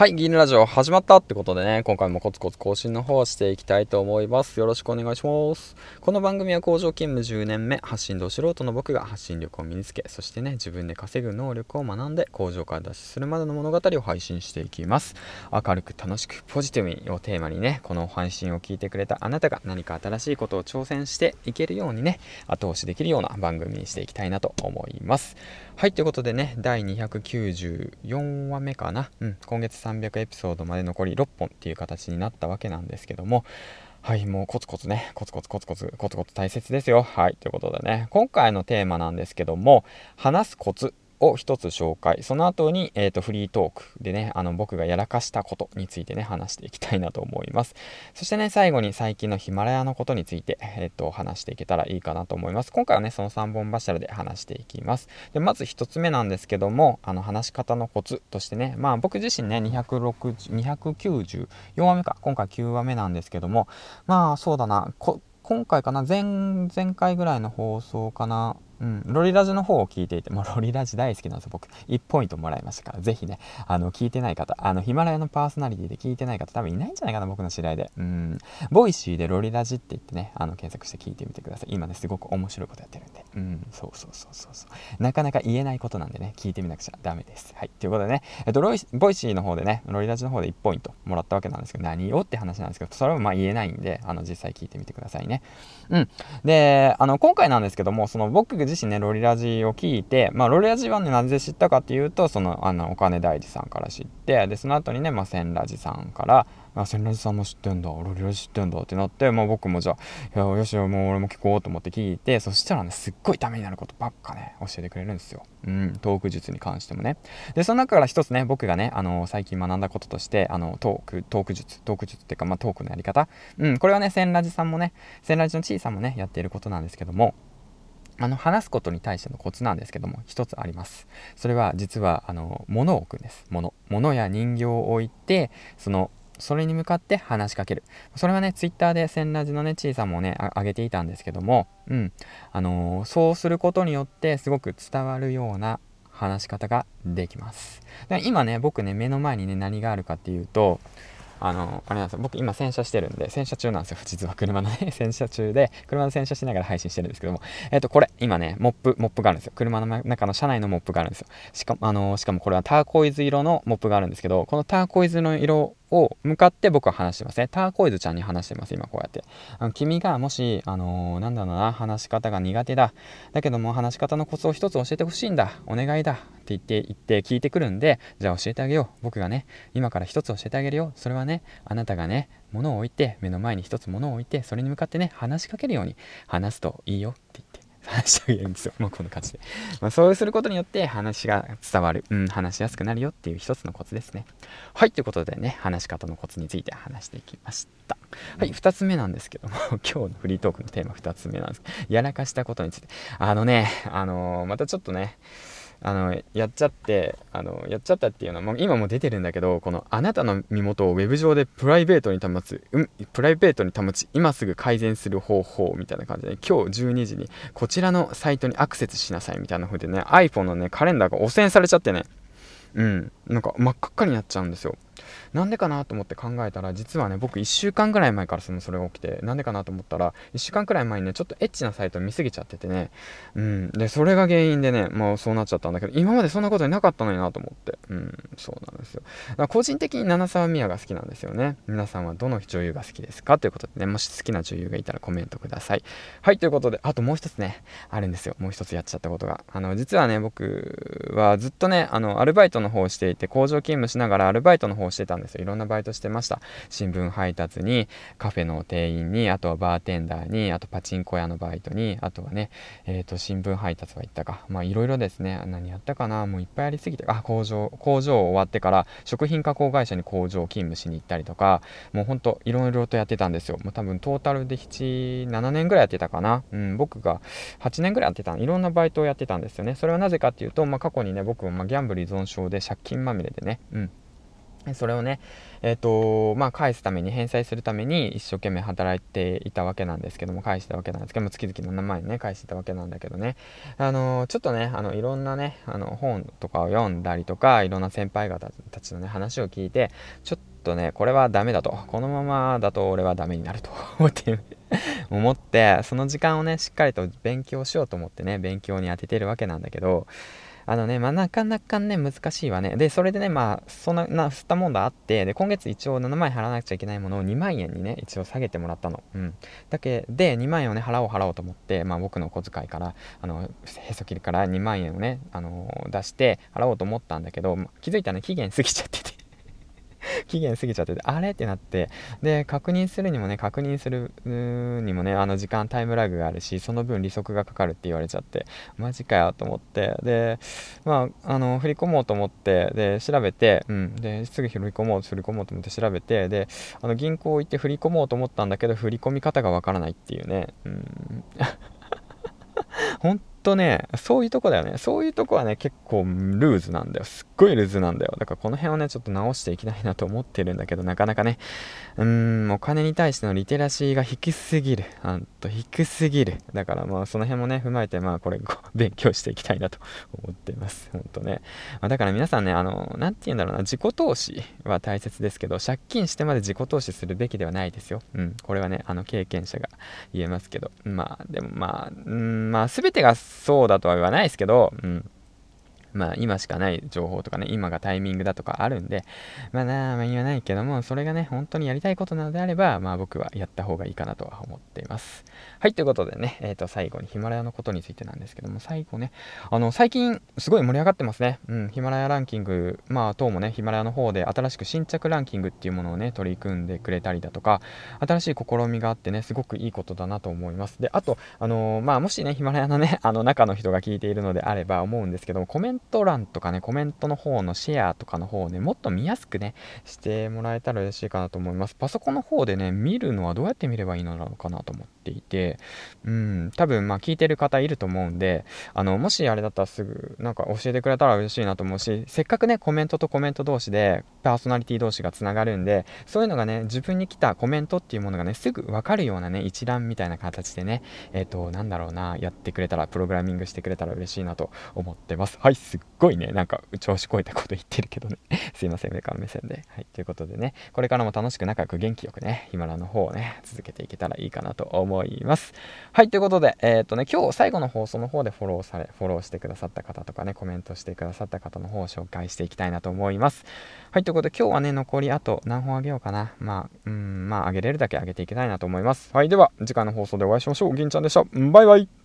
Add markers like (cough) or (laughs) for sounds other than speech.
はい、ギーヌラジオ始まったってことでね、今回もコツコツ更新の方をしていきたいと思います。よろしくお願いします。この番組は工場勤務10年目、発信道素人の僕が発信力を身につけ、そしてね、自分で稼ぐ能力を学んで、工場から脱出するまでの物語を配信していきます。明るく楽しくポジティブにをテーマにね、この配信を聞いてくれたあなたが何か新しいことを挑戦していけるようにね、後押しできるような番組にしていきたいなと思います。はい、ということでね、第294話目かな。うん、今月300エピソードまで残り6本っていう形になったわけなんですけども、はい、もうコツコツね、コツコツコツコツ、コツコツ大切ですよ。はい、ということでね、今回のテーマなんですけども、話すコツを一つ紹介。その後に、えーと、フリートークでね、あの僕がやらかしたことについてね、話していきたいなと思います。そしてね、最後に最近のヒマラヤのことについて、えーと、話していけたらいいかなと思います。今回はね、その3本柱で話していきます。でまず1つ目なんですけども、あの話し方のコツとしてね、まあ僕自身ね、294話目か、今回9話目なんですけども、まあそうだな、今回かな前、前回ぐらいの放送かな、うん、ロリラジの方を聞いていて、もうロリラジ大好きなんですよ、僕。1ポイントもらいましたから、ぜひね、あの、聞いてない方、あの、ヒマラヤのパーソナリティで聞いてない方、多分いないんじゃないかな、僕の知り合いで。うん、ボイシーでロリラジって言ってね、あの、検索して聞いてみてください。今ね、すごく面白いことやってるんで。うん、そうそうそうそうそう。なかなか言えないことなんでね、聞いてみなくちゃダメです。はい。ということでね、えっと、ロイボイシーの方でね、ロリラジの方で1ポイントもらったわけなんですけど、何をって話なんですけど、それはまあ言えないんで、あの、実際聞いてみてくださいね。うん。で、あの、今回なんですけども、その僕自自身ね、ロリラジを聞いて、まあ、ロレラジはね、なぜ知ったかっていうと、その、あの、お金大事さんから知って、で、その後にね、まあ、センラジさんから、あ、千ラジさんも知ってんだ、ロリラジ知ってんだってなって、まあ僕もじゃあ、いや、よしよ、もう俺も聞こうと思って聞いて、そしたらね、すっごいためになることばっかね、教えてくれるんですよ。うん、トーク術に関してもね。で、その中から一つね、僕がね、あの、最近学んだこととして、あの、トーク、トーク術、トーク術っていうか、まあトークのやり方。うん、これはね、千ラジさんもね、千ラジのちいさんもね、やっていることなんですけども、あの話すことに対してのコツなんですけども一つあります。それは実はあの物を置くんです。物物や人形を置いてそのそれに向かって話しかける。それはねツイッターで千ラジのねちいさんもねあげていたんですけどもうん。あのー、そうすることによってすごく伝わるような話し方ができます。今ね僕ね目の前にね何があるかっていうとあの、あれなんですよ。僕今洗車してるんで、洗車中なんですよ。実は車のね、(laughs) 洗車中で、車の洗車しながら配信してるんですけども、えっ、と、これ、今ね、モップ、モップがあるんですよ。車の中の車内のモップがあるんですよ。しかも、あの、しかもこれはターコイズ色のモップがあるんですけど、このターコイズの色を向かって僕は話してますね。ターコイズちゃんに話してます、今こうやって。あの君がもし、あのー、なんだろうな、話し方が苦手だ。だけども話し方のコツを一つ教えてほしいんだ。お願いだ。って言って、言って聞いてくるんで、じゃあ教えてあげよう。僕がね、今から一つ教えてあげるよ。それはね、あなたがね、物を置いて、目の前に一つ物を置いて、それに向かってね、話しかけるように話すといいよって言って。話してあげるんですよ。もうこの感じで。まあ、そうすることによって話が伝わる、うん、話しやすくなるよっていう一つのコツですね。はい、ということでね、話し方のコツについて話していきました。はい、2つ目なんですけども、(laughs) 今日のフリートークのテーマ2つ目なんですやらかしたことについて。あのね、あのー、またちょっとね、あのやっちゃってあのやっちゃったっていうのはまあ今も出てるんだけどこのあなたの身元をウェブ上でプライベートに保つ、うん、プライベートに保ち今すぐ改善する方法みたいな感じで今日12時にこちらのサイトにアクセスしなさいみたいな風でね iPhone のねカレンダーが汚染されちゃってね。うん。なんか真っ赤っかになっちゃうんですよ。なんでかなと思って考えたら実はね僕1週間ぐらい前からそのそれが起きてなんでかなと思ったら1週間くらい前にねちょっとエッチなサイト見すぎちゃっててね。うん。でそれが原因でねもうそうなっちゃったんだけど今までそんなことになかったのになと思ってうんそうなんですよ。だから個人的に七沢美也が好きなんですよね。皆さんはどの女優が好きですかということでねもし好きな女優がいたらコメントください。はいということであともう一つねあるんですよ。もう一つやっちゃったことが。あの実はね僕はずっとねあのアルバイトの方をしていて工場勤務しながらアルバイトの方をしてたんですよ。いろんなバイトしてました。新聞配達にカフェの店員にあとはバーテンダーにあとパチンコ屋のバイトにあとはねえっ、ー、と新聞配達は行ったか。まあいろいろですね。何やったかな。もういっぱいありすぎてあ工場工場終わってから食品加工会社に工場勤務しに行ったりとかもうほんといろいろとやってたんですよ。もう多分トータルで77年ぐらいやってたかな。うん僕が8年ぐらいやってた。いろんなバイトをやってたんですよね。それはなぜかっていうと、まあ、過去にね僕もまギャンブル依存症で借金まみれでね。うん。それをね、えっ、ー、とまあ、返すために、返済するために一生懸命働いていたわけなんですけども、返したわけなんですけども、月々7万円ね、返してたわけなんだけどね、あの、ちょっとね、あのいろんなね、あの本とかを読んだりとか、いろんな先輩方たちのね、話を聞いて、ちょっととね、これはダメだと、このままだと俺はダメになると思って思って、その時間をね、しっかりと勉強しようと思ってね、勉強に当ててるわけなんだけど、あのね、まあ、なかなかね、難しいわね。で、それでね、まあ、そんな、な、吸ったもんだあって、で、今月一応7万円払わなくちゃいけないものを2万円にね、一応下げてもらったの。うん。だけで、2万円をね、払おう払おうと思って、まあ、僕の小遣いから、あの、へそ切りから2万円をね、あの出して払おうと思ったんだけど、気づいたらね、期限過ぎちゃってて期限過ぎちゃってて、あれ？ってなって、で、確認するにもね、確認するにもね、あの時間タイムラグがあるし、その分利息がかかるって言われちゃって、マジかよと思って、で、まあ、あの、振り込もうと思って、で、調べて、うん、で、すぐ振り込もう、振り込もうと思って調べて、で、あの、銀行行って振り込もうと思ったんだけど、振り込み方がわからないっていうね、うん。(laughs) 本とね、そういうとこだよね。そういうとこはね、結構ルーズなんだよ。すっごいルーズなんだよ。だからこの辺をね、ちょっと直していきたいなと思ってるんだけど、なかなかね、うーん、お金に対してのリテラシーが低すぎる。あんと低すぎる。だからまあ、その辺もね、踏まえて、まあ、これ、(laughs) 勉強していきたいなと思ってます。ほんとね。まあ、だから皆さんね、あの、なんて言うんだろうな、自己投資は大切ですけど、借金してまで自己投資するべきではないですよ。うん、これはね、あの、経験者が言えますけど。まあ、でもまあ、うん、まあ、すべてがそうだとは言わないですけど、うん。まあ今しかない情報とかね、今がタイミングだとかあるんで、まあなあ、まあ言わないけども、それがね、本当にやりたいことなのであれば、まあ僕はやった方がいいかなとは思っています。はい、ということでね、えっ、ー、と最後にヒマラヤのことについてなんですけども、最後ね、あの、最近すごい盛り上がってますね。うん、ヒマラヤランキング、まあ当もね、ヒマラヤの方で新しく新着ランキングっていうものをね、取り組んでくれたりだとか、新しい試みがあってね、すごくいいことだなと思います。で、あと、あのー、まあもしね、ヒマラヤのね、あの中の人が聞いているのであれば思うんですけども、コメント欄とかね、コメントの方のシェアとかの方をね、もっと見やすくね、してもらえたら嬉しいかなと思います。パソコンの方でね、見るのはどうやって見ればいいのかなと思ってていて、うん、多分まあ聞いてる方いると思うんで、あの、もしあれだったらすぐなんか教えてくれたら嬉しいなと思うし、せっかくね、コメントとコメント同士で、パーソナリティ同士がつながるんで、そういうのがね、自分に来たコメントっていうものがね、すぐわかるようなね、一覧みたいな形でね、えっ、ー、と、なんだろうな、やってくれたら、プログラミングしてくれたら嬉しいなと思ってます。はい、すっごいね、なんか調子こえたこと言ってるけどね (laughs) すいません、上から目線で。はい、ということでね、これからも楽しく仲良く元気よくね、ヒマラの方をね、続けていけたらいいかなと思います思います。はい、ということで、えっ、ー、とね、今日最後の放送の方でフォローされ、フォローしてくださった方とかね、コメントしてくださった方の方を紹介していきたいなと思います。はい、ということで今日はね、残りあと何本あげようかな。まあ、うん、まあ、あげれるだけあげていきたいなと思います。はい、では、次回の放送でお会いしましょう。銀ちゃんでした。バイバイ。